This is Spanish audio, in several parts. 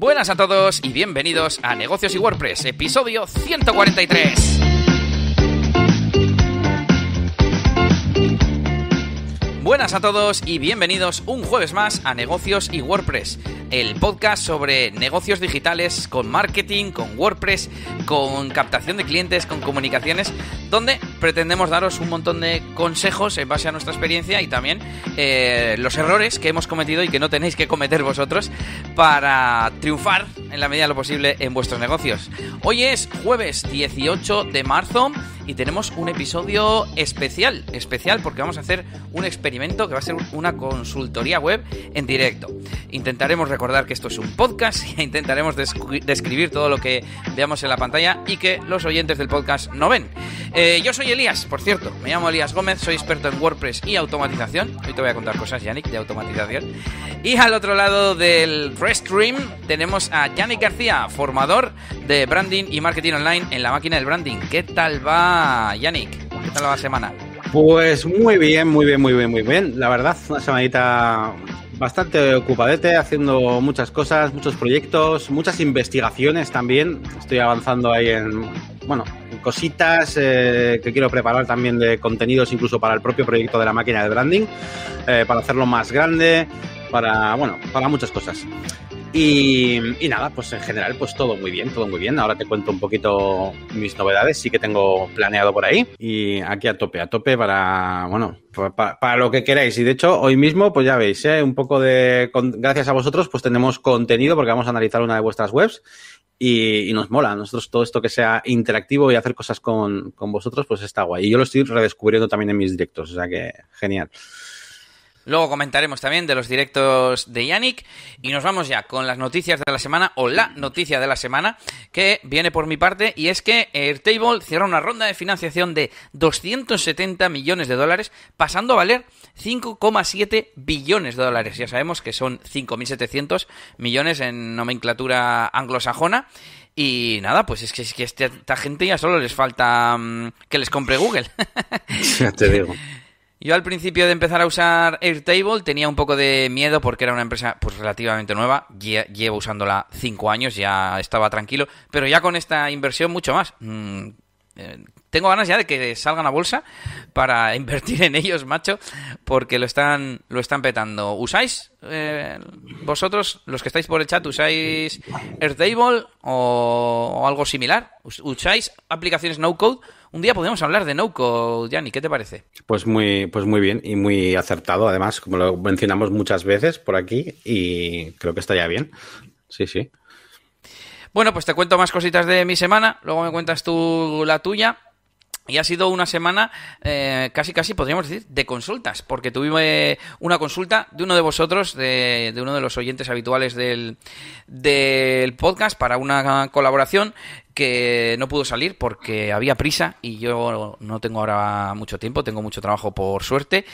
Buenas a todos y bienvenidos a Negocios y WordPress, episodio 143. Buenas a todos y bienvenidos un jueves más a Negocios y WordPress, el podcast sobre negocios digitales con marketing, con WordPress, con captación de clientes, con comunicaciones, donde pretendemos daros un montón de consejos en base a nuestra experiencia y también eh, los errores que hemos cometido y que no tenéis que cometer vosotros para triunfar en la medida de lo posible en vuestros negocios. Hoy es jueves 18 de marzo y tenemos un episodio especial, especial porque vamos a hacer un experimento que va a ser una consultoría web en directo. Intentaremos recordar que esto es un podcast e intentaremos describir todo lo que veamos en la pantalla y que los oyentes del podcast no ven. Eh, yo soy Elías, por cierto, me llamo Elías Gómez, soy experto en WordPress y automatización. Hoy te voy a contar cosas, Yannick, de automatización. Y al otro lado del Restream tenemos a Yannick García, formador de branding y marketing online en la máquina del branding. ¿Qué tal va? Yannick? ¿Qué tal la semana? Pues muy bien, muy bien, muy bien, muy bien. La verdad, una semanita bastante ocupadete, haciendo muchas cosas, muchos proyectos, muchas investigaciones también. Estoy avanzando ahí en, bueno, cositas eh, que quiero preparar también de contenidos incluso para el propio proyecto de la máquina de branding, eh, para hacerlo más grande, para, bueno, para muchas cosas. Y, nada, pues en general, pues todo muy bien, todo muy bien. Ahora te cuento un poquito mis novedades, sí que tengo planeado por ahí. Y aquí a tope, a tope para, bueno, para, lo que queráis. Y de hecho, hoy mismo, pues ya veis, ¿eh? un poco de, gracias a vosotros, pues tenemos contenido porque vamos a analizar una de vuestras webs. Y, nos mola. Nosotros todo esto que sea interactivo y hacer cosas con, con vosotros, pues está guay. Y yo lo estoy redescubriendo también en mis directos, o sea que genial. Luego comentaremos también de los directos de Yannick y nos vamos ya con las noticias de la semana o la noticia de la semana que viene por mi parte y es que Airtable cierra una ronda de financiación de 270 millones de dólares pasando a valer 5,7 billones de dólares. Ya sabemos que son 5.700 millones en nomenclatura anglosajona. Y nada, pues es que, es esta gente ya solo les falta mm, que les compre Google. Ya te digo. Yo al principio de empezar a usar Airtable tenía un poco de miedo porque era una empresa pues relativamente nueva, llevo usándola cinco años, ya estaba tranquilo, pero ya con esta inversión mucho más. Mm, eh, tengo ganas ya de que salgan a bolsa para invertir en ellos, macho, porque lo están, lo están petando. ¿Usáis eh, vosotros, los que estáis por el chat, usáis Airtable o, o algo similar? ¿Usáis aplicaciones no code? Un día podemos hablar de no code, Yanni, ¿qué te parece? Pues muy, pues muy bien y muy acertado, además, como lo mencionamos muchas veces por aquí, y creo que está ya bien. Sí, sí. Bueno, pues te cuento más cositas de mi semana, luego me cuentas tú la tuya. Y ha sido una semana eh, casi, casi, podríamos decir, de consultas, porque tuve una consulta de uno de vosotros, de, de uno de los oyentes habituales del, del podcast, para una colaboración que no pudo salir porque había prisa y yo no tengo ahora mucho tiempo, tengo mucho trabajo por suerte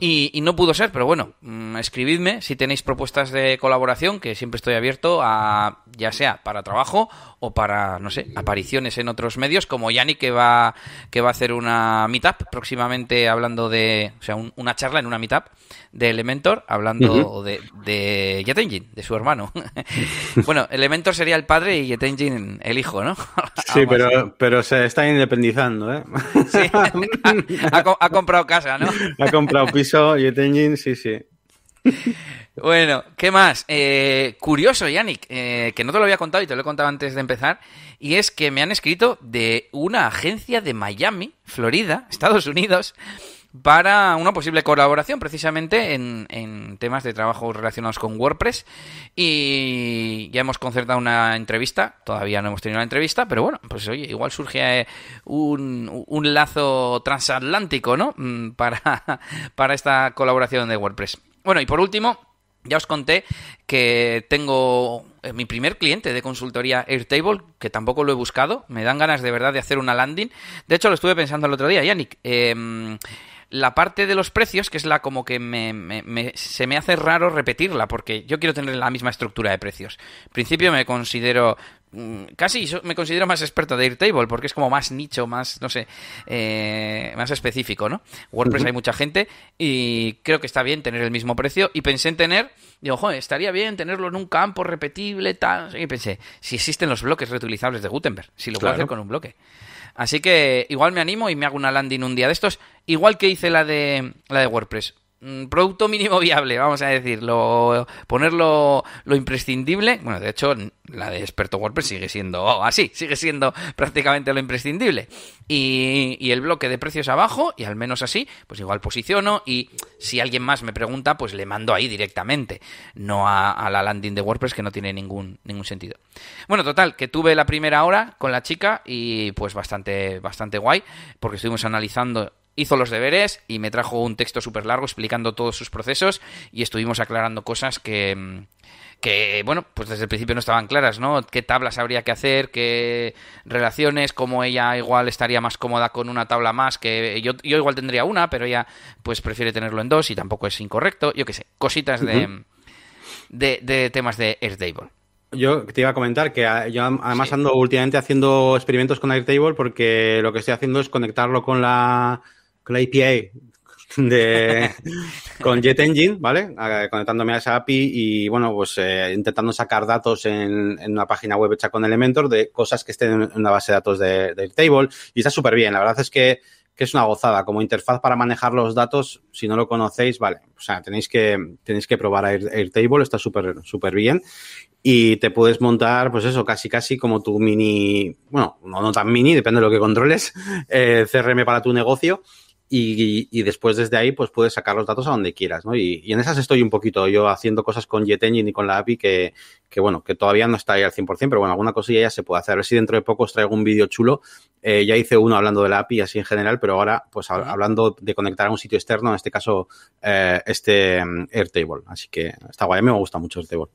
y, no pudo ser, pero bueno, mm, escribidme si tenéis propuestas de colaboración, que siempre estoy abierto a ya sea para trabajo o para, no sé, apariciones en otros medios, como Yanni que va, que va a hacer una meetup próximamente hablando de, o sea, una charla en una meetup de Elementor hablando de, de Jet Engine, de su hermano. bueno, Elementor sería el padre y Jet Engine el hijo, ¿no? sí, pero, pero se está independizando, ¿eh? sí, ha, comprado casa, ¿no? ha comprado piso, Jet Engine, sí, sí. Bueno, ¿qué más? Eh, curioso, Yannick, eh, que no te lo había contado y te lo he contado antes de empezar, y es que me han escrito de una agencia de Miami, Florida, Estados Unidos, para una posible colaboración precisamente en, en, temas de trabajo relacionados con WordPress y ya hemos concertado una entrevista, todavía no hemos tenido una entrevista, pero bueno, pues oye, igual surge un, un lazo transatlántico, ¿no? Mm, para, para esta colaboración de WordPress. Bueno, y por último, ya os conté que tengo eh, mi primer cliente de consultoría Airtable, que tampoco lo he buscado. Me dan ganas de verdad de hacer una landing. De hecho, lo estuve pensando el otro día, Yannick. Eh, la parte de los precios, que es la como que me, se me hace raro repetirla, porque yo quiero tener la misma estructura de precios. En principio me considero mm, casi me considero más experto de Airtable porque es como más nicho, más, no sé, eh, más específico, ¿no? WordPress hay mucha gente y creo que está bien tener el mismo precio y pensé en tener, digo, joder, estaría bien tenerlo en un campo repetible, tal, y pensé, si existen los bloques reutilizables de Gutenberg, si lo puedo hacer con un bloque. Así que igual me animo y me hago una landing un día de estos, igual que hice la de la de WordPress producto mínimo viable, vamos a decirlo, ponerlo lo imprescindible. Bueno, de hecho, la de experto WordPress sigue siendo así, sigue siendo prácticamente lo imprescindible. Y, el bloque de precios abajo, y al menos así, pues igual posiciono. Y si alguien más me pregunta, pues le mando ahí directamente, no a, a la landing de WordPress que no tiene ningún, ningún sentido. Bueno, total, que tuve la primera hora con la chica y pues bastante, bastante guay, porque estuvimos analizando hizo los deberes y me trajo un texto súper largo explicando todos sus procesos y estuvimos aclarando cosas que, mm, que, bueno, pues desde el principio no estaban claras, ¿no? ¿Qué tablas habría que hacer? ¿Qué relaciones? ¿Cómo ella igual estaría más cómoda con una tabla más? Que yo, yo igual tendría una, pero ella pues prefiere tenerlo en dos y tampoco es incorrecto. Yo qué sé, cositas de, de, de temas de Airtable. Yo te iba a comentar que ah, yo además ando últimamente haciendo experimentos con Airtable porque lo que estoy haciendo es conectarlo con la con la API de, con Jet Engine, ¿vale? Conectándome a esa API y, bueno, pues eh, intentando sacar datos en, una página web hecha con Elementor de cosas que estén en una base de datos de, Airtable y está súper bien. La verdad es que, que, es una gozada. Como interfaz para manejar los datos, si no lo conocéis, vale, o sea, tenéis que, tenéis que probar Air, Airtable, está súper, súper bien y te puedes montar, pues eso, casi casi como tu mini, bueno, no, no tan mini, depende de lo que controles, eh, CRM para tu negocio y, y, después desde ahí pues puedes sacar los datos a donde quieras, ¿no? Y, y, en esas estoy un poquito yo haciendo cosas con JetEngine y con la API que, que, bueno, que todavía no está ahí al 100%, pero bueno, alguna cosilla ya se puede hacer. A ver si dentro de poco os traigo un vídeo chulo. Eh, ya hice uno hablando de la API así en general, pero ahora pues hablando de conectar a un sitio externo, en este caso eh, este um, Airtable. Así que está guay, a mí me gusta mucho Airtable.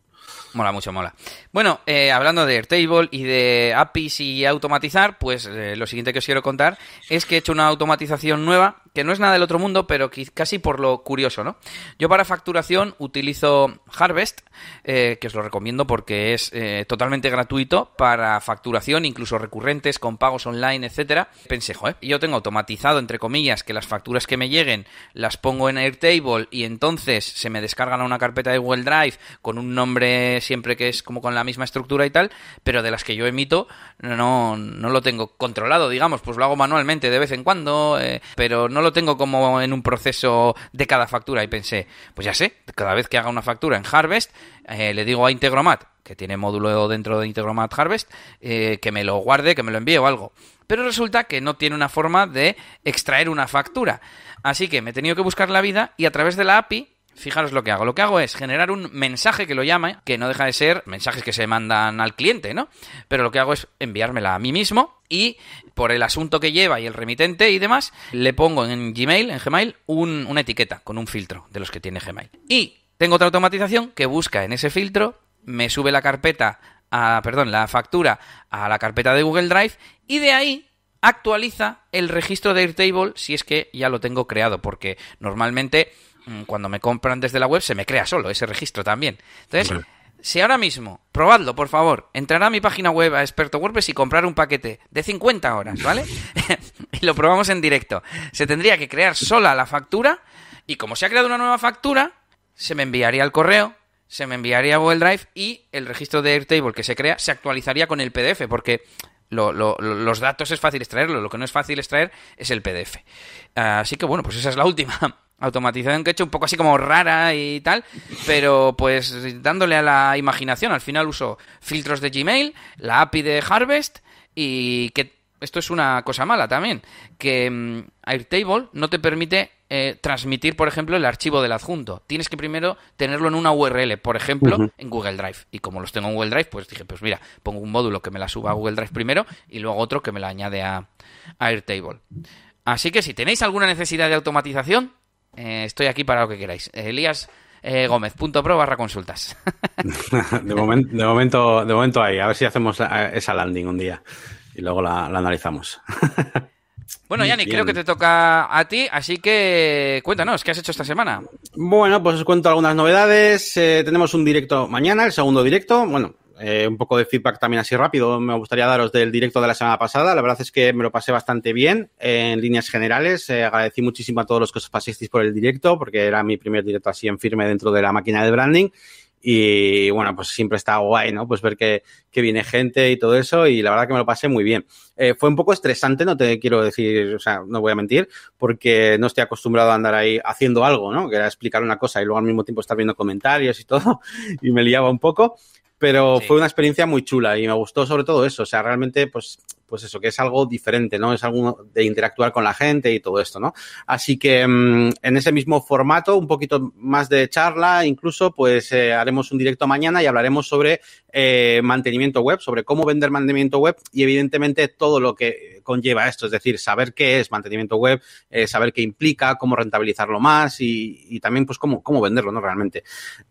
Mola mucho, mola. Bueno, eh, hablando de Airtable y de APIs y automatizar, pues eh, lo siguiente que os quiero contar es que he hecho una automatización nueva, que no es nada del otro mundo, pero casi por lo curioso, ¿no? Yo para facturación utilizo Harvest, eh, que os lo recomiendo porque es eh, totalmente gratuito para facturación, incluso recurrentes, con pagos online, etcétera. Pensé, joder, yo tengo automatizado, entre comillas, que las facturas que me lleguen las pongo en Airtable y entonces se me descargan a una carpeta de Google Drive con un nombre siempre que es como con la misma estructura y tal, pero de las que yo emito no, no lo tengo controlado, digamos, pues lo hago manualmente de vez en cuando, eh, pero no lo tengo como en un proceso de cada factura y pensé, pues ya sé, cada vez que haga una factura en Harvest, eh, le digo a Integromat, que tiene módulo dentro de Integromat Harvest, eh, que me lo guarde, que me lo envíe o algo. Pero resulta que no tiene una forma de extraer una factura. Así que me he tenido que buscar la vida y a través de la API Fijaros lo que hago. Lo que hago es generar un mensaje que lo llama, que no deja de ser mensajes que se mandan al cliente, ¿no? Pero lo que hago es enviármela a mí mismo y por el asunto que lleva y el remitente y demás, le pongo en Gmail, en Gmail, un, una etiqueta con un filtro de los que tiene Gmail. Y tengo otra automatización que busca en ese filtro, me sube la carpeta, a, perdón, la factura a la carpeta de Google Drive y de ahí actualiza el registro de Airtable si es que ya lo tengo creado, porque normalmente cuando me compran desde la web se me crea solo ese registro también. Entonces, si ahora mismo, probadlo, por favor, entrar a mi página web a Experto WordPress y comprar un paquete de 50 horas, ¿vale? y lo probamos en directo. Se tendría que crear sola la factura y como se ha creado una nueva factura, se me enviaría al correo, se me enviaría a Google Drive y el registro de Airtable que se crea se actualizaría con el PDF porque lo, lo, los datos es fácil extraerlo, lo que no es fácil extraer es el PDF. Así que bueno, pues esa es la última automatización que he hecho un poco así como rara y tal, pero pues dándole a la imaginación. Al final uso filtros de Gmail, la API de Harvest y que esto es una cosa mala también, que um, Airtable no te permite eh, transmitir, por ejemplo, el archivo del adjunto. Tienes que primero tenerlo en una URL, por ejemplo, uh -huh. en Google Drive. Y como los tengo en Google Drive, pues dije, pues mira, pongo un módulo que me la suba a Google Drive primero y luego otro que me la añade a, a Airtable. Así que si tenéis alguna necesidad de automatización, eh, estoy aquí para lo que queráis. Elías eh, Gómez.pro barra consultas. de, moment, de, momento, de momento ahí, a ver si hacemos esa landing un día y luego la, la analizamos. Bueno, Yanni, creo que te toca a ti, así que cuéntanos, ¿qué has hecho esta semana? Bueno, pues os cuento algunas novedades. Eh, tenemos un directo mañana, el segundo directo. Bueno, eh, un poco de feedback también así rápido. Me gustaría daros del directo de la semana pasada. La verdad es que me lo pasé bastante bien en líneas generales. Eh, agradecí muchísimo a todos los que os pasasteis por el directo porque era mi primer directo así en firme dentro de la máquina de branding. Y bueno, pues siempre está guay, ¿no? Pues ver que, que viene gente y todo eso. Y la verdad que me lo pasé muy bien. Eh, fue un poco estresante, no te quiero decir, o sea, no voy a mentir, porque no estoy acostumbrado a andar ahí haciendo algo, ¿no? Que era explicar una cosa y luego al mismo tiempo estar viendo comentarios y todo. Y me liaba un poco pero sí. fue una experiencia muy chula y me gustó sobre todo eso, o sea, realmente, pues, pues eso, que es algo diferente, ¿no? Es algo de interactuar con la gente y todo esto, ¿no? Así que mmm, en ese mismo formato, un poquito más de charla, incluso, pues eh, haremos un directo mañana y hablaremos sobre eh, mantenimiento web, sobre cómo vender mantenimiento web y evidentemente todo lo que conlleva esto, es decir, saber qué es mantenimiento web, eh, saber qué implica, cómo rentabilizarlo más y, y, también pues cómo, cómo venderlo, ¿no? Realmente.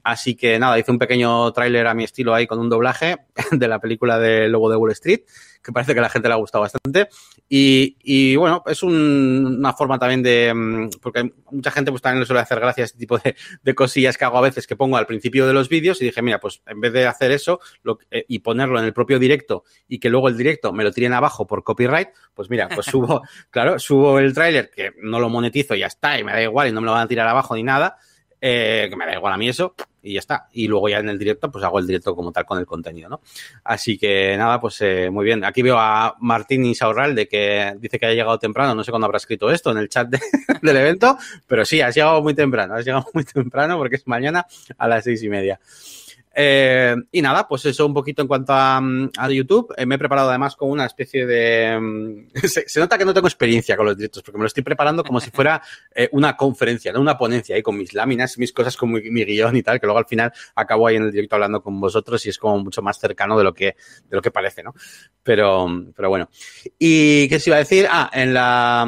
Así que nada, hice un pequeño tráiler a mi estilo ahí con un doblaje de la película de Lobo de Wall Street, que parece que a la gente le ha gustado bastante. Y, y bueno, es un, una forma también de, mm, porque mucha gente pues también le suele hacer gracia a este tipo de, de, cosillas que hago a veces que pongo al principio de los vídeos y dije, mira, pues en vez de hacer eso lo, eh, y ponerlo en el propio directo y que luego el directo me lo tiren abajo por copyright, pues mira, pues subo, claro, subo el tráiler que no lo monetizo y ya está y me da igual y no me lo van a tirar abajo ni nada. Eh, que me da igual a mí eso, y ya está. Y luego ya en el directo, pues hago el directo como tal con el contenido, ¿no? Así que nada, pues eh, muy bien. Aquí veo a Martín Insaurral de que dice que ha llegado temprano, no sé cuándo habrá escrito esto en el chat de, del evento, pero sí, has llegado muy temprano, has llegado muy temprano porque es mañana a las seis y media. Eh, y nada, pues eso un poquito en cuanto a, a YouTube. Eh, me he preparado además con una especie de... se, se, nota que no tengo experiencia con los directos porque me lo estoy preparando como si fuera eh, una conferencia, una ponencia ahí con mis láminas, mis cosas, con mi, mi, guion y tal, que luego al final acabo ahí en el directo hablando con vosotros y es como mucho más cercano de lo que, de lo que parece, ¿no? Pero, pero bueno. ¿Y qué se iba a decir? Ah, en la...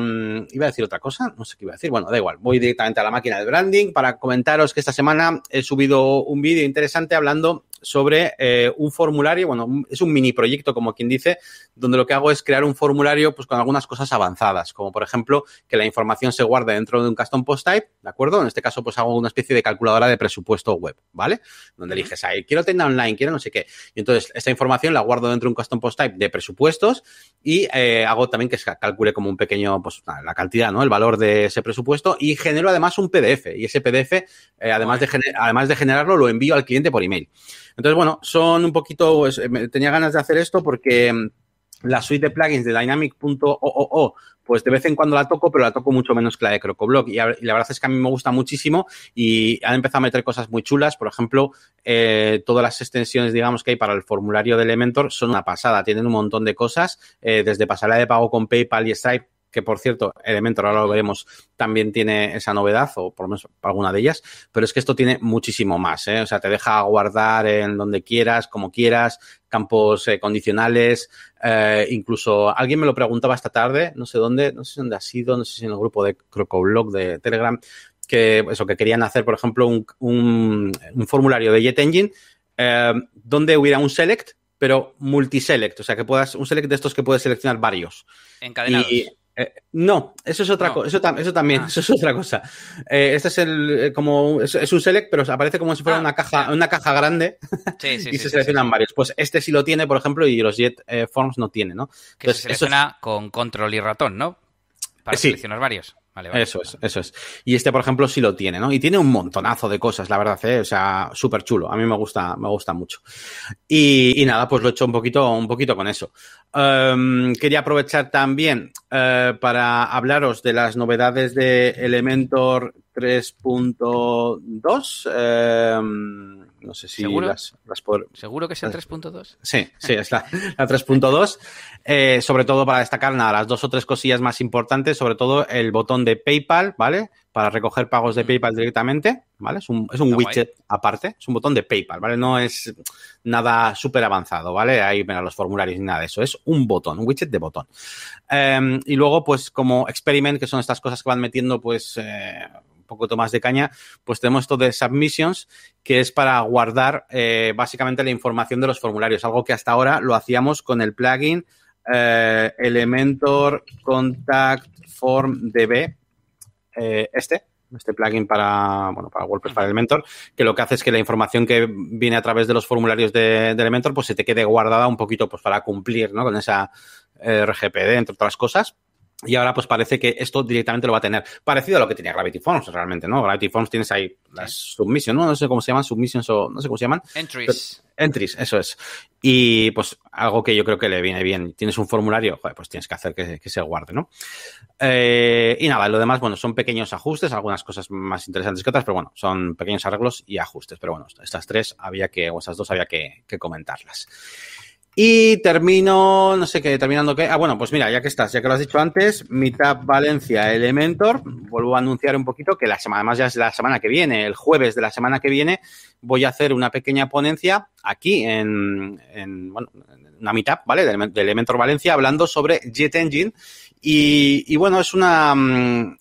Iba a decir otra cosa, no sé qué iba a decir. Bueno, da igual, voy directamente a la máquina de branding para comentaros que esta semana he subido un vídeo interesante hablando hablando sobre eh, un formulario, bueno, es un mini proyecto, como quien dice, donde lo que hago es crear un formulario pues con algunas cosas avanzadas, como por ejemplo que la información se guarde dentro de un custom post type, ¿de acuerdo? En este caso, pues hago una especie de calculadora de presupuesto web, ¿vale? Donde eliges ahí, quiero tienda online, quiero no sé qué. Y entonces esta información la guardo dentro de un custom post type de presupuestos y eh, hago también que se calcule como un pequeño, pues la cantidad, ¿no? El valor de ese presupuesto y genero además un PDF. Y ese PDF, eh, además, de además de generarlo, lo envío al cliente por email. Entonces, bueno, son un poquito, pues, tenía ganas de hacer esto porque mm, la suite de plugins de Dynamic.oo, pues de vez en cuando la toco, pero la toco mucho menos que la de CrocoBlock. Y, y, la verdad es que a mí me gusta muchísimo y han empezado a meter cosas muy chulas. Por ejemplo, eh, todas las extensiones, digamos, que hay para el formulario de Elementor son una pasada. Tienen un montón de cosas, eh, desde pasarela de pago con PayPal y Stripe que por cierto, Elementor, ahora lo veremos, también tiene esa novedad, o por lo menos alguna de ellas, pero es que esto tiene muchísimo más, ¿eh? o sea, te deja guardar en donde quieras, como quieras, campos eh, condicionales, eh, incluso alguien me lo preguntaba esta tarde, no sé dónde, no sé dónde ha sido, no sé si en el grupo de Crocoblog de Telegram, que eso, que querían hacer, por ejemplo, un, un, un formulario de Jet Engine eh, donde hubiera un select, pero multiselect, o sea, que puedas, un select de estos que puedes seleccionar varios. Encadenados. Y, eh, no, eso es otra no. cosa. Eso, tam eso, también, ah. eso es otra cosa. Eh, este es el eh, como es, es, un select, pero aparece como si fuera ah, una caja, sí. una caja grande sí, sí, y se seleccionan varios. Pues este sí lo tiene, por ejemplo, y los Jet eh, Forms no tiene, ¿no? Que Entonces, se selecciona eso... con control y ratón, ¿no? Para seleccionar varios. Vale, vale. Eso es, eso es. Y este, por ejemplo, sí lo tiene, ¿no? Y tiene un montonazo de cosas, la verdad, ¿eh? O sea, súper chulo. A mí me gusta, me gusta mucho. Y, nada, pues lo he hecho un poquito, un poquito con eso. Um, quería aprovechar también uh, para hablaros de las novedades de Elementor 3.2. Uh, no sé si ¿Seguro? las, las por... ¿Seguro que es el 3.2? Sí, sí, es la, la 3.2. Eh, sobre todo para destacar nada, las dos o tres cosillas más importantes, sobre todo el botón de PayPal, ¿vale? Para recoger pagos de PayPal directamente, ¿vale? Es un, es un widget guay. aparte, es un botón de PayPal, ¿vale? No es nada súper avanzado, ¿vale? Ahí ven los formularios ni nada de eso, es un botón, un widget de botón. Um, y luego, pues como experiment, que son estas cosas que van metiendo, pues... Eh, poquito más de caña, pues tenemos esto de submissions, que es para guardar eh, básicamente la información de los formularios, algo que hasta ahora lo hacíamos con el plugin eh, Elementor Contact Form DB, eh, este, este plugin para, bueno, para WordPress, para Elementor, que lo que hace es que la información que viene a través de los formularios de, de Elementor, pues se te quede guardada un poquito pues para cumplir, ¿no? Con esa RGPD, entre otras cosas. Y ahora pues parece que esto directamente lo va a tener. Parecido a lo que tenía Gravity Forms realmente, ¿no? Gravity Forms tienes ahí las submissions, ¿no? No sé cómo se llaman, submissions o no sé cómo se llaman. Entries. entries, eso es. Y pues algo que yo creo que le viene bien. Tienes un formulario, joder, pues tienes que hacer que, que se guarde, ¿no? Eh, y nada, lo demás, bueno, son pequeños ajustes, algunas cosas más interesantes que otras, pero bueno, son pequeños arreglos y ajustes. Pero bueno, estas tres había que, o estas dos había que, que comentarlas. Y termino, no sé qué, terminando qué. Ah, bueno, pues mira, ya que estás, ya que lo has dicho antes, Meetup Valencia Elementor, vuelvo a anunciar un poquito que la semana, además ya es la semana que viene, el jueves de la semana que viene, voy a hacer una pequeña ponencia aquí en, en bueno, una Meetup, ¿vale? De Elementor Valencia, hablando sobre Jet Engine. Y, bueno, es una, mm,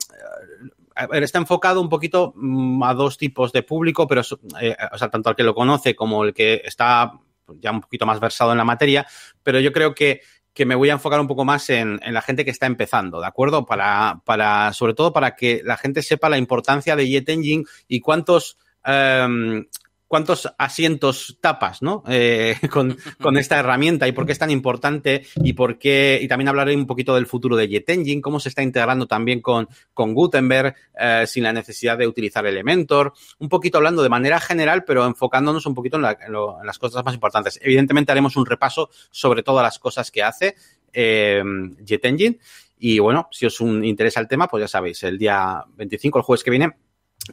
está enfocado un poquito mm, a dos tipos de público, pero, eh, o sea, tanto al que lo conoce como el que está ya un poquito más versado en la materia, pero yo creo que, que me voy a enfocar un poco más en, en, la gente que está empezando, ¿de acuerdo? Para, para, sobre todo para que la gente sepa la importancia de Jet Engine y cuántos, um, cuántos asientos tapas, ¿no? Eh, con, esta herramienta y por qué es tan importante y por qué, y también hablaré un poquito del futuro de Jet Engine, cómo se está integrando también con, con Gutenberg, eh, sin la necesidad de utilizar Elementor, un poquito hablando de manera general, pero enfocándonos un poquito en, las cosas más importantes. Evidentemente haremos un repaso sobre todas las cosas que hace eh, Jet Engine. Y bueno, si os interesa el tema, pues ya sabéis, el día 25, el jueves que viene,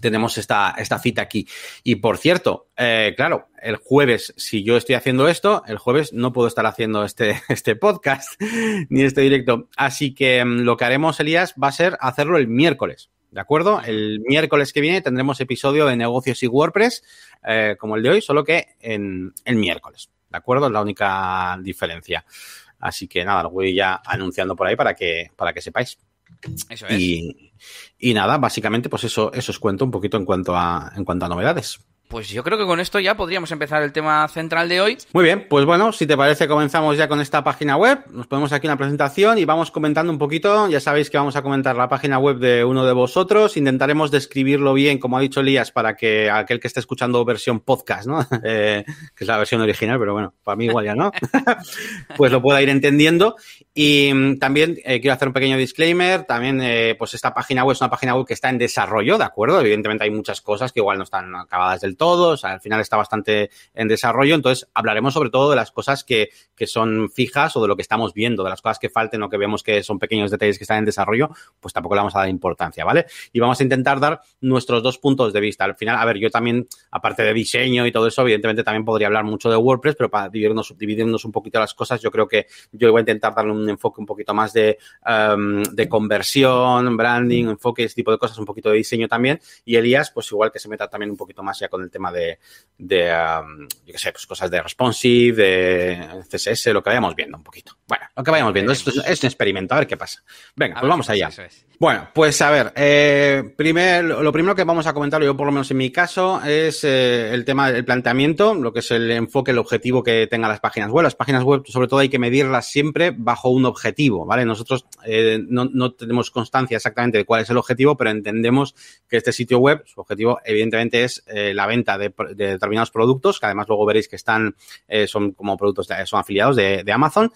tenemos esta, esta cita aquí. Y por cierto, eh, claro, el jueves, si yo estoy haciendo esto, el jueves no puedo estar haciendo este, este podcast ni este directo. Así que um, lo que haremos, Elías, va a ser hacerlo el miércoles. ¿De acuerdo? El miércoles que viene tendremos episodio de negocios y WordPress, eh, como el de hoy, solo que en el miércoles. ¿De acuerdo? Es la única diferencia. Así que nada, lo voy ya anunciando por ahí para que, para que sepáis. Eso es. Y, y, nada, básicamente, pues eso, eso os cuento un poquito en cuanto a, en cuanto a novedades. Pues yo creo que con esto ya podríamos empezar el tema central de hoy. Muy bien, pues bueno, si te parece comenzamos ya con esta página web. Nos ponemos aquí una presentación y vamos comentando un poquito. Ya sabéis que vamos a comentar la página web de uno de vosotros. Intentaremos describirlo bien, como ha dicho Elías, para que aquel que esté escuchando versión podcast, ¿no? Eh, que es la versión original, pero bueno, para mí igual ya no. pues lo pueda ir entendiendo. Y también eh, quiero hacer un pequeño disclaimer. También, eh, pues esta página web es una página web que está en desarrollo, ¿de acuerdo? Evidentemente hay muchas cosas que igual no están acabadas del todo, o sea, al final está bastante en desarrollo, entonces hablaremos sobre todo de las cosas que, que, son fijas o de lo que estamos viendo, de las cosas que falten o que vemos que son pequeños detalles que están en desarrollo, pues tampoco le vamos a dar importancia, ¿vale? Y vamos a intentar dar nuestros dos puntos de vista. Al final, a ver, yo también, aparte de diseño y todo eso, evidentemente también podría hablar mucho de WordPress, pero para dividirnos, dividirnos un poquito las cosas, yo creo que yo voy a intentar darle un enfoque un poquito más de, um, de conversión, branding, enfoque, ese tipo de cosas, un poquito de diseño también, y Elías, pues igual que se meta también un poquito más ya con el tema de de, um, yo qué sé, pues cosas de responsive, de CSS, lo que vayamos viendo un poquito. Bueno, lo que vayamos viendo. Esto es, es un experimento, a ver qué pasa. Venga, a pues vamos allá. Es. Bueno, pues a ver, eh, primer, lo primero que vamos a comentar, yo por lo menos en mi caso, es eh, el tema del planteamiento, lo que es el enfoque, el objetivo que tengan las páginas web. Las páginas web, sobre todo, hay que medirlas siempre bajo un objetivo, ¿vale? Nosotros eh, no, no tenemos constancia exactamente de cuál es el objetivo, pero entendemos que este sitio web, su objetivo, evidentemente, es eh, la venta de, de, determinados productos, que además luego veréis que están, eh, son como productos, son afiliados de, Amazon.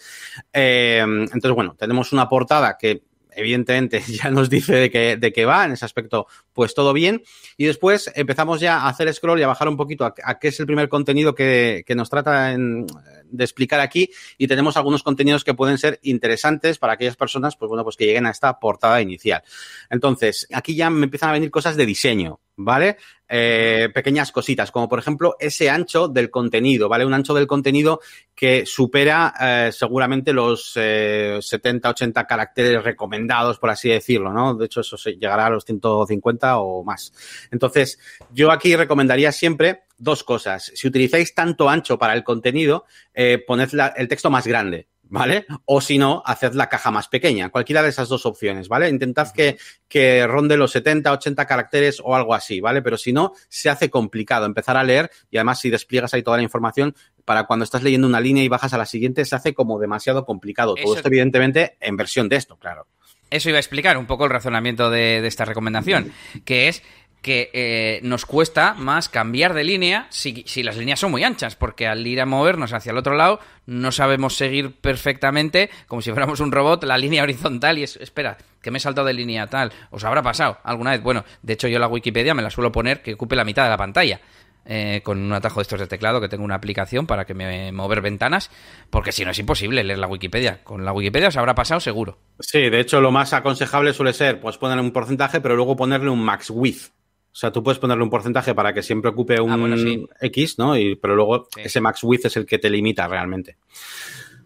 Eh, entonces, bueno, tenemos una portada que evidentemente ya nos dice de qué, de qué va, en ese aspecto, pues todo bien. Y después empezamos ya a hacer scroll y a bajar un poquito a, qué es el primer contenido que, que nos trata de explicar aquí y tenemos algunos contenidos que pueden ser interesantes para aquellas personas, pues bueno, pues que lleguen a esta portada inicial. Entonces, aquí ya me empiezan a venir cosas de diseño, ¿vale? Eh, pequeñas cositas, como por ejemplo ese ancho del contenido, ¿vale? Un ancho del contenido que supera eh, seguramente los eh, 70, 80 caracteres recomendados, por así decirlo, ¿no? De hecho, eso llegará a los 150 o más. Entonces, yo aquí recomendaría siempre dos cosas. Si utilizáis tanto ancho para el contenido, eh, poned el texto más grande, ¿vale? O si no, haced la caja más pequeña. Cualquiera de esas dos opciones, ¿vale? Intentad que, que ronde los 70, 80 caracteres o algo así, ¿vale? Pero si no, se hace complicado empezar a leer y además si despliegas ahí toda la información, para cuando estás leyendo una línea y bajas a la siguiente, se hace como demasiado complicado. Todo esto, evidentemente, en versión de esto, claro. eso iba a explicar un poco el razonamiento de, esta recomendación, que es que eh, nos cuesta más cambiar de línea si, si, las líneas son muy anchas, porque al ir a movernos hacia el otro lado no sabemos seguir perfectamente, como si fuéramos un robot, la línea horizontal y es, espera, que me he saltado de línea tal, os habrá pasado alguna vez. Bueno, de hecho yo la Wikipedia me la suelo poner que ocupe la mitad de la pantalla. Eh, con un atajo de estos de teclado que tengo una aplicación para que me mover ventanas, porque si no es imposible leer la Wikipedia. Con la Wikipedia os habrá pasado seguro. Sí, de hecho lo más aconsejable suele ser pues ponerle un porcentaje, pero luego ponerle un max width. O sea, tú puedes ponerle un porcentaje para que siempre ocupe un ah, X, ¿no? Y, pero luego ese max width es el que te limita realmente.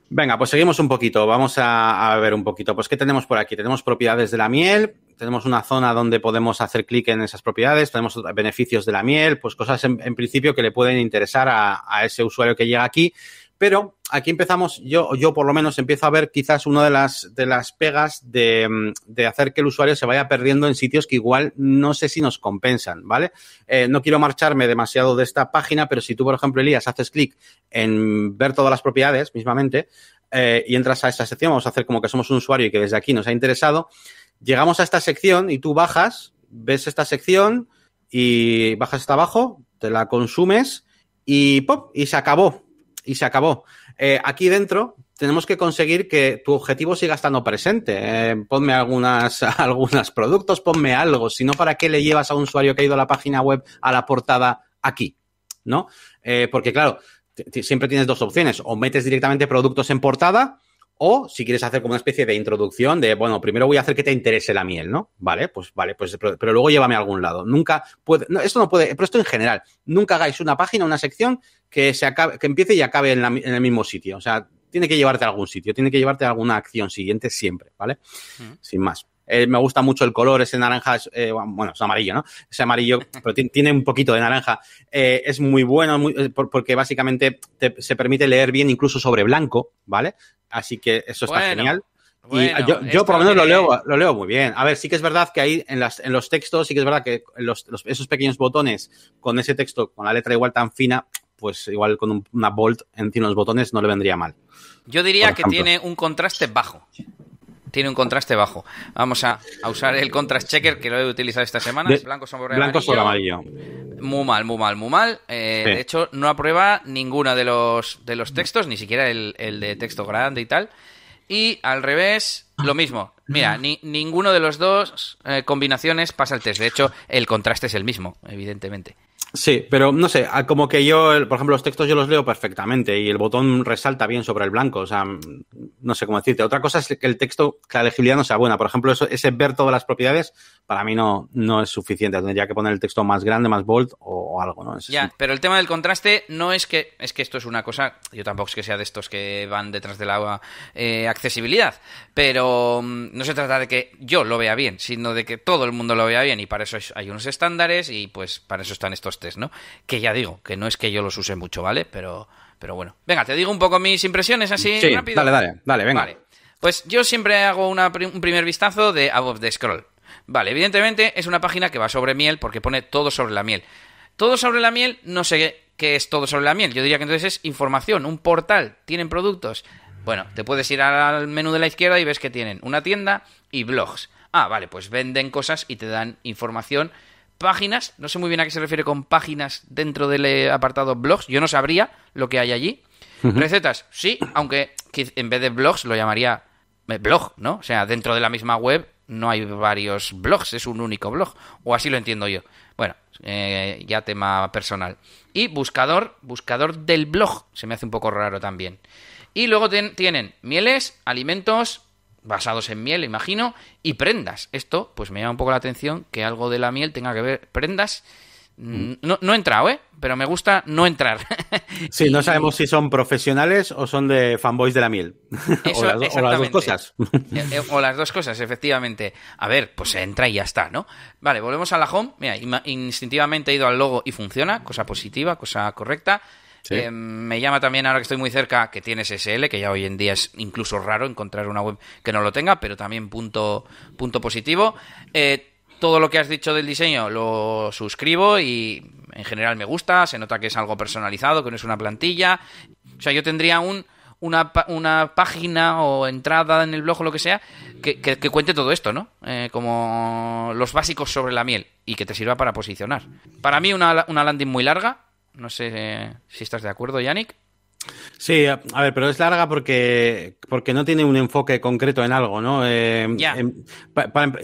Venga, pues seguimos un poquito. Vamos a, a, ver un poquito. Pues, ¿qué tenemos por aquí? Tenemos propiedades de la miel, tenemos una zona donde podemos hacer clic en esas propiedades, tenemos beneficios de la miel, pues cosas en, principio que le pueden interesar a, ese usuario que llega aquí. Pero aquí empezamos, yo, yo por lo menos empiezo a ver quizás una de las, de las pegas de, de, hacer que el usuario se vaya perdiendo en sitios que igual no sé si nos compensan, ¿vale? Eh, no quiero marcharme demasiado de esta página, pero si tú, por ejemplo, Elías, haces clic en ver todas las propiedades mismamente eh, y entras a esa sección, vamos a hacer como que somos un usuario y que desde aquí nos ha interesado, llegamos a esta sección y tú bajas, ves esta sección y bajas hasta abajo, te la consumes y ¡pop! Y se acabó. Y se acabó. Eh, aquí dentro tenemos que conseguir que tu objetivo siga estando presente. Eh, ponme algunos productos, ponme algo. Si no, ¿para qué le llevas a un usuario que ha ido a la página web a la portada aquí? ¿No? Eh, porque claro, siempre tienes dos opciones. O metes directamente productos en portada o si quieres hacer como una especie de introducción de, bueno, primero voy a hacer que te interese la miel, ¿no? Vale, pues vale, pues pero, luego llévame a algún lado. Nunca puede, no, esto no puede, pero esto en general, nunca hagáis una página, una sección que se acabe, que empiece y acabe en, el mismo sitio. O sea, tiene que llevarte a algún sitio, tiene que llevarte a alguna acción siguiente siempre, ¿vale? Sin más. Eh, me gusta mucho el color, ese naranja, eh, bueno, es amarillo, ¿no? Ese amarillo, pero tiene un poquito de naranja. Eh, es muy bueno porque básicamente se permite leer bien incluso sobre blanco, ¿ale? Así que eso está genial. y yo, por lo menos lo leo, lo leo muy bien. A ver, sí que es verdad que ahí en, las, en los textos, sí que es verdad que los, esos pequeños botones con ese texto, con la letra igual tan fina, pues igual con una bolt encima de los botones no le vendría mal. Yo diría que tiene un contraste bajo tiene un contraste bajo. Vamos a, usar el contrast checker que lo he utilizado esta semana. es blanco sobre blanco Sobre amarillo. Muy mal, muy mal, muy mal. Eh, de hecho, no aprueba ninguno de los, de los textos, ni siquiera el, de texto grande y tal. Y al revés, lo mismo. Mira, ni, ninguno de los dos eh, combinaciones pasa el test. De hecho, el contraste es el mismo, evidentemente. Sí, pero no sé, como que yo, por ejemplo, los textos yo los leo perfectamente y el botón resalta bien sobre el blanco, o sea, no sé cómo decirte. Otra cosa es que el texto, que la legibilidad no sea buena. Por ejemplo, eso, ese ver todas las propiedades, para mí no, no es suficiente. Tendría que poner el texto más grande, más bold o, algo, ¿no? ya, pero el tema del contraste no es que, es que esto es una cosa, yo tampoco es que sea de estos que van detrás del agua eh, accesibilidad, pero mm, no se trata de que yo lo vea bien, sino de que todo el mundo lo vea bien y para eso hay unos estándares y pues para eso están estos ¿no? Que ya digo, que no es que yo los use mucho, ¿vale? Pero, pero bueno. Venga, te digo un poco mis impresiones así sí, rápido. Dale, dale, dale, venga. Vale. Pues yo siempre hago un primer vistazo de Above the Scroll. Vale, evidentemente es una página que va sobre miel porque pone todo sobre la miel. Todo sobre la miel, no sé qué es todo sobre la miel. Yo diría que entonces es información, un portal, tienen productos. Bueno, te puedes ir al menú de la izquierda y ves que tienen una tienda y blogs. Ah, vale, pues venden cosas y te dan información. Páginas, no sé muy bien a qué se refiere con páginas dentro del apartado blogs. Yo no sabría lo que hay allí. Recetas, sí, aunque en vez de blogs lo llamaría eh, blog, ¿no? O sea, dentro de la misma web no hay varios blogs, es un único blog. O así lo entiendo yo. Bueno, eh, ya tema personal. Y buscador, buscador del blog. Se me hace un poco raro también. Y luego tienen mieles, alimentos basados en miel, imagino, y prendas. Esto, pues me llama un poco la atención que algo de la miel tenga que ver prendas Mm, no, no he entrado, ¿eh? Pero me gusta no entrar. Sí, no sabemos si son profesionales o son de fanboys de la miel. o, las, dos cosas. Eh, eh, o las dos cosas, efectivamente. A ver, pues se entra y ya está, ¿no? Vale, volvemos a la home. Mira, instintivamente he ido al logo y funciona, cosa positiva, cosa correcta. Eh, me llama también ahora que estoy muy cerca que tienes SL, que ya hoy en día es incluso raro encontrar una web que no lo tenga, pero también punto, punto positivo. Eh, todo lo que has dicho del diseño lo suscribo y en general me gusta, se nota que es algo personalizado, que no es una plantilla. O sea, yo tendría un, una, una página o entrada en el blog o lo que sea que, que, cuente todo esto, ¿no? Eh, como los básicos sobre la miel y que te sirva para posicionar. Para mí una, una landing muy larga, no sé eh, si estás de acuerdo, Yannick. Sí, a ver, pero es larga porque, porque no tiene un enfoque concreto en algo, ¿no? Eh,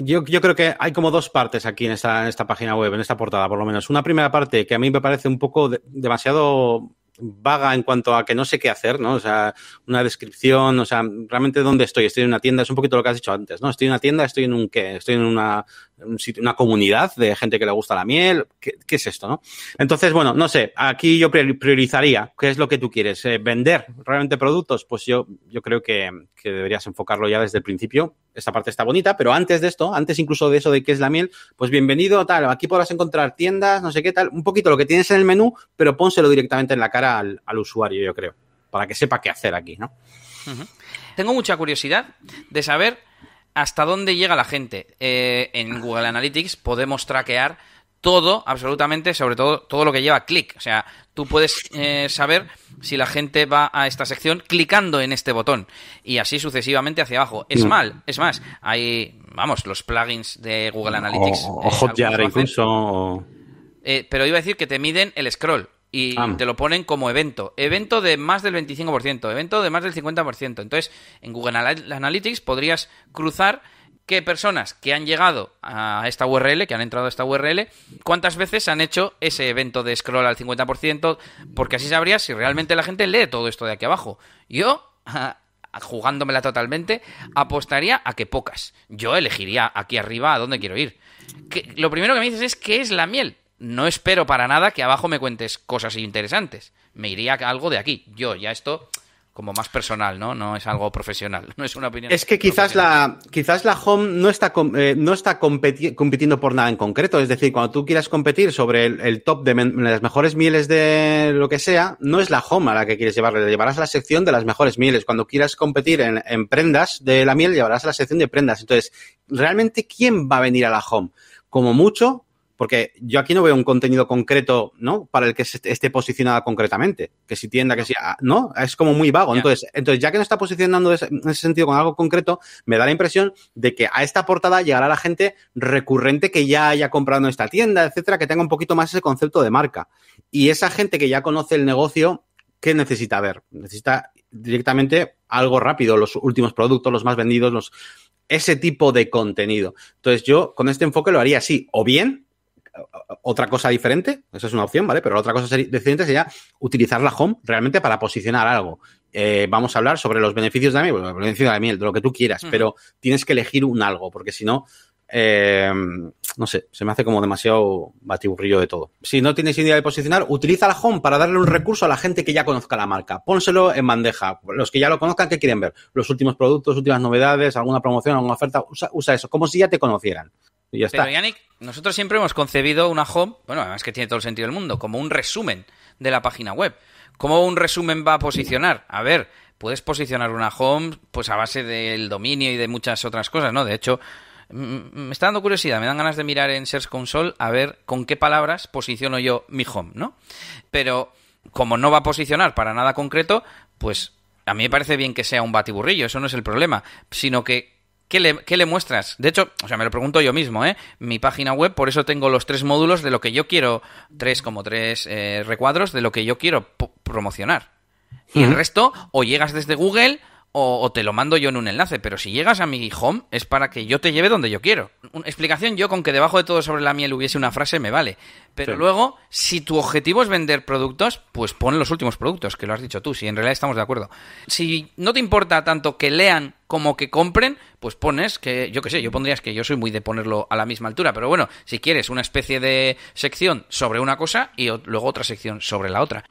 yo, yo, creo que hay como dos partes aquí en esta, en esta página web, en esta portada, por lo menos. Una primera parte que a mí me parece un poco demasiado vaga en cuanto a que no sé qué hacer, ¿no? O sea, una descripción, o sea, realmente dónde estoy, estoy en una tienda, es un poquito lo que has dicho antes, ¿no? Estoy en una tienda, estoy en un qué, estoy en una, un una comunidad de gente que le gusta la miel, ¿qué, ¿qué, es esto, no? Entonces, bueno, no sé, aquí yo priorizaría, ¿qué es lo que tú quieres? Eh, ¿Vender realmente productos? Pues yo, yo creo que, que deberías enfocarlo ya desde el principio. Esta parte está bonita, pero antes de esto, antes incluso de eso de qué es la miel, pues bienvenido, tal, aquí podrás encontrar tiendas, no sé qué tal, un poquito lo que tienes en el menú, pero pónselo directamente en la cara al usuario, yo creo, para que sepa qué hacer aquí, ¿no? Tengo mucha curiosidad de saber hasta dónde llega la gente. Eh, en Google Analytics podemos traquear todo, absolutamente, sobre todo todo lo que lleva clic. O sea, tú puedes eh, saber si la gente va a esta sección clicando en este botón y así sucesivamente hacia abajo. Es mm. mal, es más, hay, vamos, los plugins de Google Analytics. O, eh, Hotjar incluso. pero iba a decir que te miden el scroll y ah. te lo ponen como evento. Evento de más del 25%, evento de más del 50%. Entonces, en Google Analytics podrías cruzar qué personas que han llegado a esta URL, que han entrado a esta URL, cuántas veces han hecho ese evento de scroll al 50%, porque así sabrías si realmente la gente lee todo esto de aquí abajo. Yo, jugándomela totalmente, apostaría a que pocas. Yo elegiría aquí arriba a dónde quiero ir. Que, lo primero que me dices es qué es la miel no espero para nada que abajo me cuentes cosas interesantes. Me iría a algo de aquí. Yo, ya esto como más personal, ¿no? No es algo profesional, no es una opinión. Es que quizás la, quizás la home no está, eh, no está compitiendo por nada en concreto. Es decir, cuando tú quieras competir sobre el, top de las mejores mieles de lo que sea, no es la home a la que quieres llevarle, le llevarás a la sección de las mejores mieles. Cuando quieras competir en, en prendas de la miel, llevarás a la sección de prendas. Entonces, ¿realmente quién va a venir a la home? Como mucho, porque yo aquí no veo un contenido concreto, ¿no? Para el que esté posicionada concretamente. Que si tienda, que si, ah, ¿no? Es como muy vago. Entonces, entonces, ya que no está posicionando en ese sentido con algo concreto, me da la impresión de que a esta portada llegará la gente recurrente que ya haya comprado en esta tienda, etcétera, que tenga un poquito más ese concepto de marca. Y esa gente que ya conoce el negocio, ¿qué necesita ver? Necesita directamente algo rápido, los últimos productos, los más vendidos, los, ese tipo de contenido. Entonces, yo con este enfoque lo haría así, o bien otra cosa diferente, eso es una opción, ¿vale? Pero otra cosa diferente sería utilizar la home realmente para posicionar algo. Eh, vamos a hablar sobre los beneficios de la miel, los beneficios de la miel, de lo que tú quieras, pero tienes que elegir un algo, porque si no, eh, no sé, se me hace como demasiado batiburrillo de todo. Si no tienes idea de posicionar, utiliza la home para darle un recurso a la gente que ya conozca la marca. Pónselo en bandeja. Los que ya lo conozcan, ¿qué quieren ver? Los últimos productos, últimas novedades, alguna promoción, alguna oferta. Usa, usa eso, como si ya te conocieran. Pero Yannick, nosotros siempre hemos concebido una home, bueno, además que tiene todo el sentido del mundo, como un resumen de la página web. ¿Cómo un resumen va a posicionar? A ver, puedes posicionar una home pues a base del dominio y de muchas otras cosas, ¿no? De hecho, me está dando curiosidad, me dan ganas de mirar en Search Console a ver con qué palabras posiciono yo mi home, ¿no? Pero como no va a posicionar para nada concreto, pues a mí me parece bien que sea un batiburrillo, eso no es el problema, sino que ¿Qué le, muestras? De hecho, o sea, me lo pregunto yo mismo, ¿eh? Mi página web, por eso tengo los tres módulos de lo que yo quiero, tres como tres eh, recuadros de lo que yo quiero promocionar. Y el resto, o llegas desde Google, o, te lo mando yo en un enlace, pero si llegas a mi home es para que yo te lleve donde yo quiero. Una explicación, yo con que debajo de todo sobre la miel hubiese una frase me vale. Pero luego, si tu objetivo es vender productos, pues pon los últimos productos, que lo has dicho tú, si en realidad estamos de acuerdo. Si no te importa tanto que lean como que compren, pues pones que, yo qué sé, yo pondrías que yo soy muy de ponerlo a la misma altura, pero bueno, si quieres una especie de sección sobre una cosa y luego otra sección sobre la otra.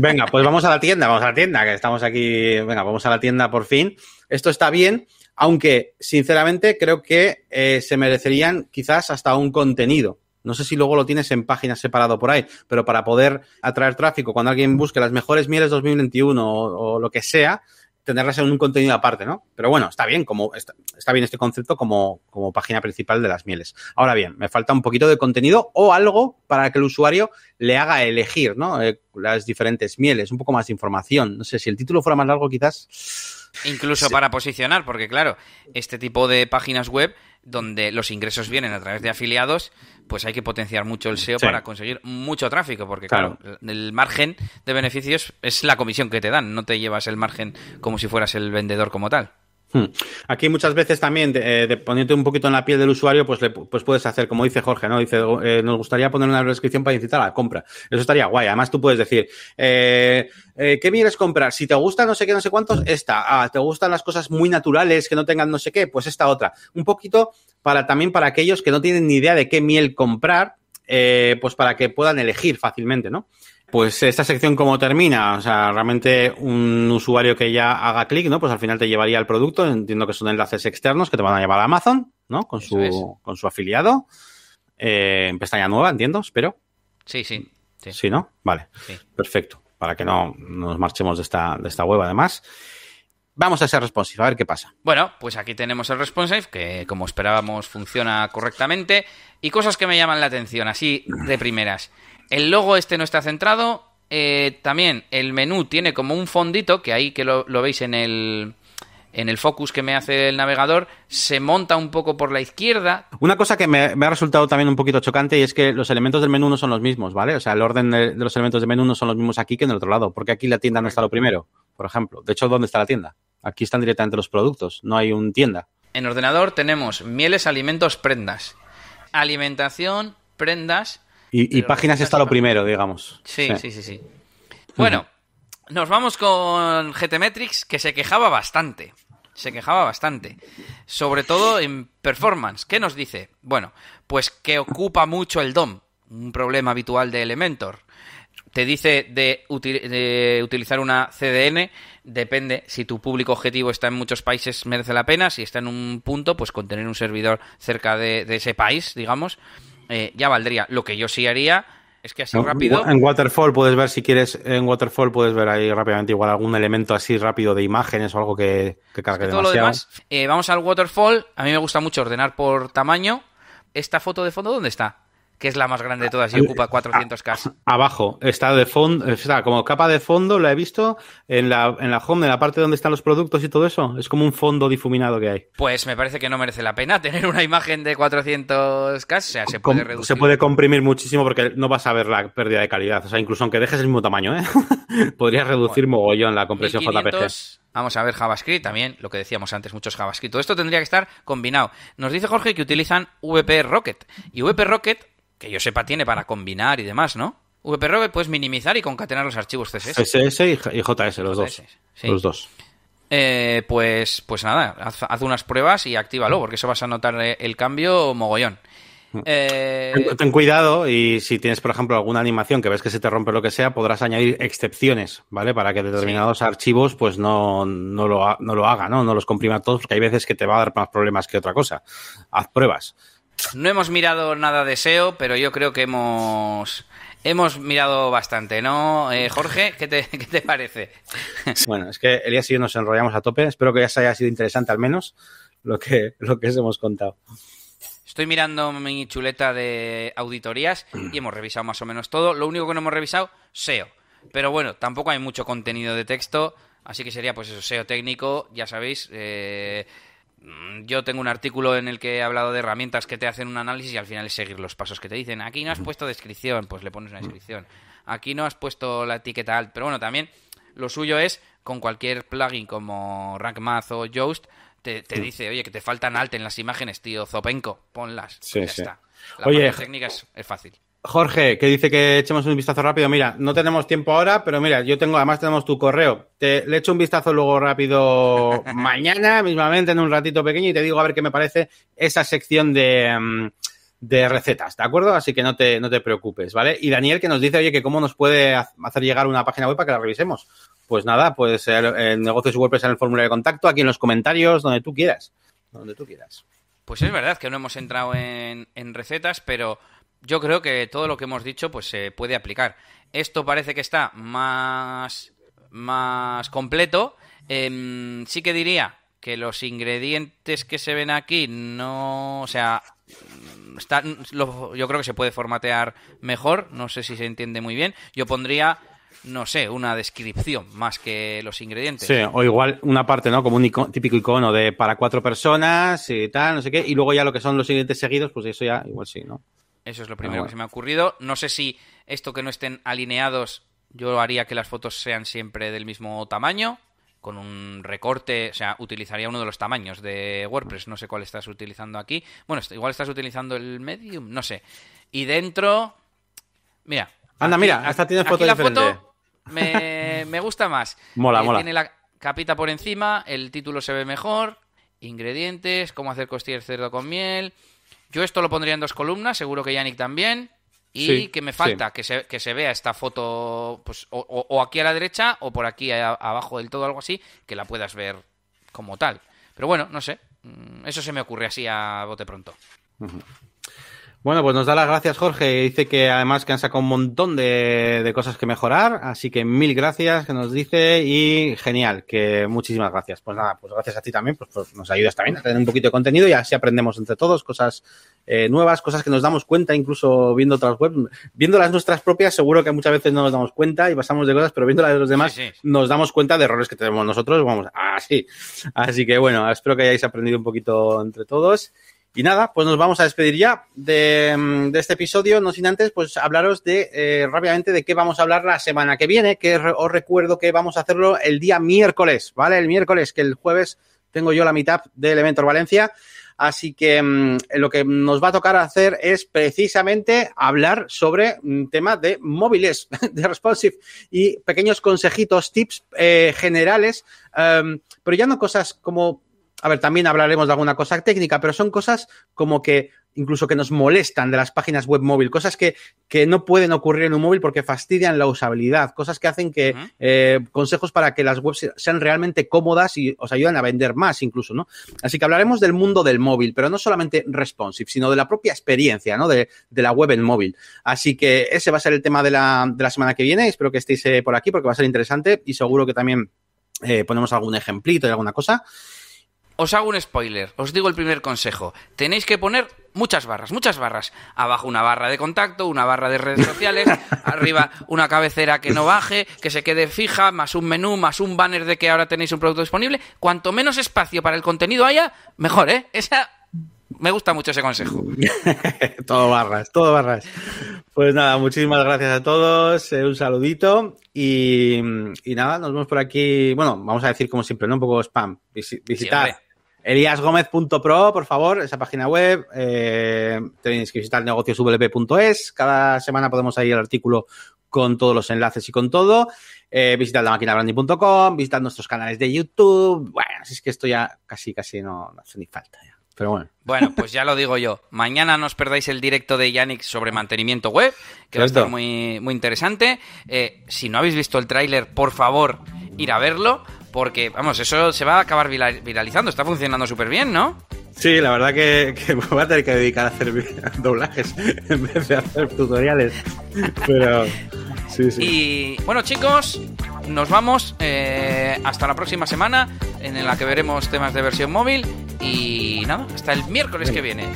Venga, pues vamos a la tienda, vamos a la tienda, que estamos aquí. Venga, vamos a la tienda por fin. Esto está bien, aunque sinceramente creo que eh, se merecerían quizás hasta un contenido. No sé si luego lo tienes en páginas separado por ahí, pero para poder atraer tráfico, cuando alguien busque las mejores mieles 2021 o, o lo que sea, tenerlas en un contenido aparte, ¿no? Pero bueno, está bien, como está, bien este concepto como, como página principal de las mieles. Ahora bien, me falta un poquito de contenido o algo para que el usuario le haga elegir, ¿no? Eh, las diferentes mieles, un poco más de información. No sé, si el título fuera más largo, quizás. Incluso para posicionar, porque claro, este tipo de páginas web donde los ingresos vienen a través de afiliados, pues hay que potenciar mucho el SEO para conseguir mucho tráfico, porque claro. el margen de beneficios es la comisión que te dan, no te llevas el margen como si fueras el vendedor como tal. Hmm. Aquí muchas veces también, de, eh, poniéndote un poquito en la piel del usuario, pues, pues puedes hacer, como dice Jorge, ¿no? Dice, eh, nos gustaría poner una descripción para incitar a la compra. Eso estaría guay. Además, tú puedes decir, eh, ¿qué quieres comprar? Si te gusta no sé qué, no sé cuántos, esta. Ah, ¿te gustan las cosas muy naturales que no tengan no sé qué? Pues esta otra. Un poquito para también para aquellos que no tienen ni idea de qué miel comprar, pues para que puedan elegir fácilmente, ¿no? Pues esta sección cómo termina, o sea, realmente un usuario que ya haga clic, ¿no? Pues al final te llevaría al producto, entiendo que son enlaces externos que te van a llevar a Amazon, ¿no? Con su, con su afiliado. Eh, en pestaña nueva, entiendo, espero. Sí, sí. Sí, ¿no? Vale. Perfecto. Para que no nos marchemos de esta, de esta web, además. Vamos a ser responsive, a ver qué pasa. Bueno, pues aquí tenemos el responsive, que como esperábamos funciona correctamente. Y cosas que me llaman la atención, así de primeras. El logo este no está centrado. Eh, también el menú tiene como un fondito, que ahí que lo, veis en el, en el focus que me hace el navegador, se monta un poco por la izquierda. Una cosa que me, ha resultado también un poquito chocante y es que los elementos del menú no son los mismos, ¿vale? O sea, el orden de, los elementos del menú no son los mismos aquí que en el otro lado, porque aquí la tienda no está lo primero, por ejemplo. De hecho, ¿dónde está la tienda? Aquí están directamente los productos, no hay un tienda. En ordenador tenemos mieles, alimentos, prendas. Alimentación, prendas, y, páginas está lo primero, digamos. Sí, sí, sí, sí. Bueno, nos vamos con GTmetrix, que se quejaba bastante. Se quejaba bastante. Sobre todo en performance. ¿Qué nos dice? Bueno, pues que ocupa mucho el DOM. Un problema habitual de Elementor. Te dice de, utilizar una CDN, depende si tu público objetivo está en muchos países merece la pena, si está en un punto, pues con tener un servidor cerca de ese país, digamos, eh, ya valdría. Lo que yo sí haría es que así rápido. En Waterfall puedes ver, si quieres, en Waterfall puedes ver ahí rápidamente igual algún elemento así rápido de imágenes o algo que, que cargue todo Lo demás, eh, vamos al Waterfall. A mí me gusta mucho ordenar por tamaño. ¿Esta foto de fondo dónde está? Que es la más grande de todas y ocupa 400K. Abajo, está de fondo, está como capa de fondo, lo he visto en la, en la home, en la parte donde están los productos y todo eso. Es como un fondo difuminado que hay. Pues me parece que no merece la pena tener una imagen de 400K. O sea, se puede reducir. Se puede comprimir muchísimo porque no vas a ver la pérdida de calidad. O sea, incluso aunque dejes el mismo tamaño, ¿eh? podrías reducir mogollón la compresión JPG. Vamos a ver JavaScript también, lo que decíamos antes, muchos JavaScript. Todo esto tendría que estar combinado. Nos dice Jorge que utilizan VP Rocket. Y VP Rocket que yo sepa tiene para combinar y demás, ¿no? VPRocket puedes minimizar y concatenar los archivos CSS. CSS y JS, los dos. Los dos. Eh, pues, pues nada, haz, unas pruebas y actívalo, porque eso vas a notar eh, el cambio mogollón. Mm. Eh... Ten, cuidado y si tienes, por ejemplo, alguna animación que ves que se te rompe lo que sea, podrás añadir excepciones, ¿vale? Para que determinados archivos pues no, no, lo, no lo haga, ¿no? No los comprima todos, porque hay veces que te va a dar más problemas que otra cosa. Haz pruebas. No hemos mirado nada de SEO, pero yo creo que hemos hemos mirado bastante, ¿no, eh, Jorge? ¿Qué te, ¿Qué te, parece? Bueno, es que Elías y yo nos enrollamos a tope. Espero que ya se haya sido interesante al menos lo que, lo que os hemos contado. Estoy mirando mi chuleta de auditorías y hemos revisado más o menos todo. Lo único que no hemos revisado, SEO. Pero bueno, tampoco hay mucho contenido de texto, así que sería pues eso, SEO técnico, ya sabéis, eh, yo tengo un artículo en el que he hablado de herramientas que te hacen un análisis y al final es seguir los pasos que te dicen. Aquí no has puesto descripción, pues le pones una descripción. Aquí no has puesto la etiqueta alt, pero bueno, también lo suyo es con cualquier plugin como RankMath o Yoast te, dice, oye, que te faltan alt en las imágenes, tío, Zopenco, ponlas. ya está. La oye, técnica es fácil. Jorge, que dice que echemos un vistazo rápido. Mira, no tenemos tiempo ahora, pero mira, yo tengo, además tenemos tu correo. Te, le echo un vistazo luego rápido mañana, mismamente, en un ratito pequeño, y te digo a ver qué me parece esa sección de, mm, de recetas, ¿de acuerdo? Así que no te, no te preocupes, ¿vale? Y Daniel que nos dice, oye, que cómo nos puede hacer llegar una página web para que la revisemos. Pues nada, pues el, negocios WordPress en el formulario de contacto, aquí en los comentarios, donde tú quieras. Donde tú quieras. Pues es verdad que no hemos entrado en, en recetas, pero yo creo que todo lo que hemos dicho pues se puede aplicar. Esto parece que está más, más completo Em, sí que diría que los ingredientes que se ven aquí no, o sea, está, yo creo que se puede formatear mejor, no sé si se entiende muy bien. Yo pondría no sé, una descripción más que los ingredientes. Sí, o igual una parte, ¿no? Como un típico icono de para cuatro personas y tal, no sé qué, y luego ya lo que son los ingredientes seguidos, pues eso ya igual sí, ¿no? Eso es lo primero que se me ha ocurrido. No sé si esto que no estén alineados, yo haría que las fotos sean siempre del mismo tamaño, con un recorte, o sea, utilizaría uno de los tamaños de WordPress, no sé cuál estás utilizando aquí. Bueno, igual estás utilizando el medium, no sé. Y dentro, mira. Anda, mira, hasta tienes foto diferente me, gusta más. Mola, mola. Tiene la capita por encima, el título se ve mejor, ingredientes, cómo hacer costillas cerdo con miel. Yo esto lo pondría en dos columnas, seguro que Yannick también. Y que me falta que, se, que se vea esta foto pues, o, aquí a la derecha o por aquí abajo del todo, algo así, que la puedas ver como tal. Pero bueno, no sé. Mm, eso se me ocurre así a bote pronto. Bueno, pues nos da las gracias Jorge. Dice que además que han sacado un montón de, cosas que mejorar, así que mil gracias que nos dice y genial, que muchísimas gracias. Pues nada, pues gracias a ti también, pues, pues nos ayudas también a tener un poquito de contenido y así aprendemos entre todos cosas eh, nuevas, cosas que nos damos cuenta incluso viendo otras webs, viendo las nuestras propias seguro que muchas veces no nos damos cuenta y pasamos de cosas, pero viendo las de los demás nos damos cuenta de errores que tenemos nosotros, vamos, así. Así que bueno, espero que hayáis aprendido un poquito entre todos. Y nada, pues nos vamos a despedir ya de, mm, este episodio, no sin antes pues hablaros de eh, rápidamente de qué vamos a hablar la semana que viene, que os recuerdo que vamos a hacerlo el día miércoles, ¿vale? El miércoles, que el jueves tengo yo la mitad del Elementor Valencia. Así que mm, lo que nos va a tocar hacer es precisamente hablar sobre un tema de móviles, de responsive y pequeños consejitos, tips eh, generales, em, pero ya no cosas como a ver, también hablaremos de alguna cosa técnica, pero son cosas como que incluso que nos molestan de las páginas web móvil, cosas que, que no pueden ocurrir en un móvil porque fastidian la usabilidad, cosas que hacen que, eh, consejos para que las webs sean realmente cómodas y os ayudan a vender más incluso, ¿no? Así que hablaremos del mundo del móvil, pero no solamente responsive, sino de la propia experiencia, ¿no? De, de la web en móvil. Así que ese va a ser el tema de la, de la semana que viene, espero que estéis eh, por aquí porque va a ser interesante y seguro que también eh, ponemos algún ejemplito y alguna cosa os hago un spoiler, os digo el primer consejo. Tenéis que poner muchas barras, muchas barras. Abajo una barra de contacto, una barra de redes sociales, arriba una cabecera que no baje, que se quede fija, más un menú, más un banner de que ahora tenéis un producto disponible. Cuanto menos espacio para el contenido haya, mejor, ¿eh? Esa me gusta mucho ese consejo. todo barras, todo barras. Pues nada, muchísimas gracias a todos, eh, un saludito y, nada, nos vemos por aquí. Bueno, vamos a decir como siempre, ¿no? Un poco spam. visitar eliasgomez.pro, por favor, esa página web. Eh, tenéis que visitar negocioswp.es. Cada semana podemos ir el artículo con todos los enlaces y con todo. Eh, visitad la maquinabranding.com, visitad nuestros canales de YouTube. Bueno, así es que esto ya casi, casi no, hace ni falta. Ya. Pero bueno. Bueno, pues ya lo digo yo. Mañana no os perdáis el directo de Yannick sobre mantenimiento web, que va a estar muy, muy interesante. Eh, si no habéis visto el tráiler, por favor, ir a verlo porque, vamos, eso se va a acabar viralizando. Está funcionando súper bien, ¿no? Sí, la verdad que, voy a tener que dedicar a hacer doblajes en vez de hacer tutoriales. Pero sí, sí. Y bueno, chicos, nos vamos eh, hasta la próxima semana en la que veremos temas de versión móvil. Y nada, hasta el miércoles que viene.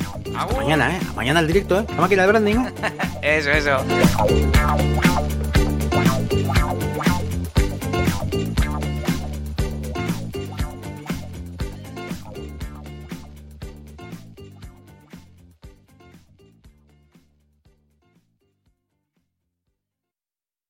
Mañana, ¿eh? Mañana el directo, ¿eh? La máquina de branding. eso, eso.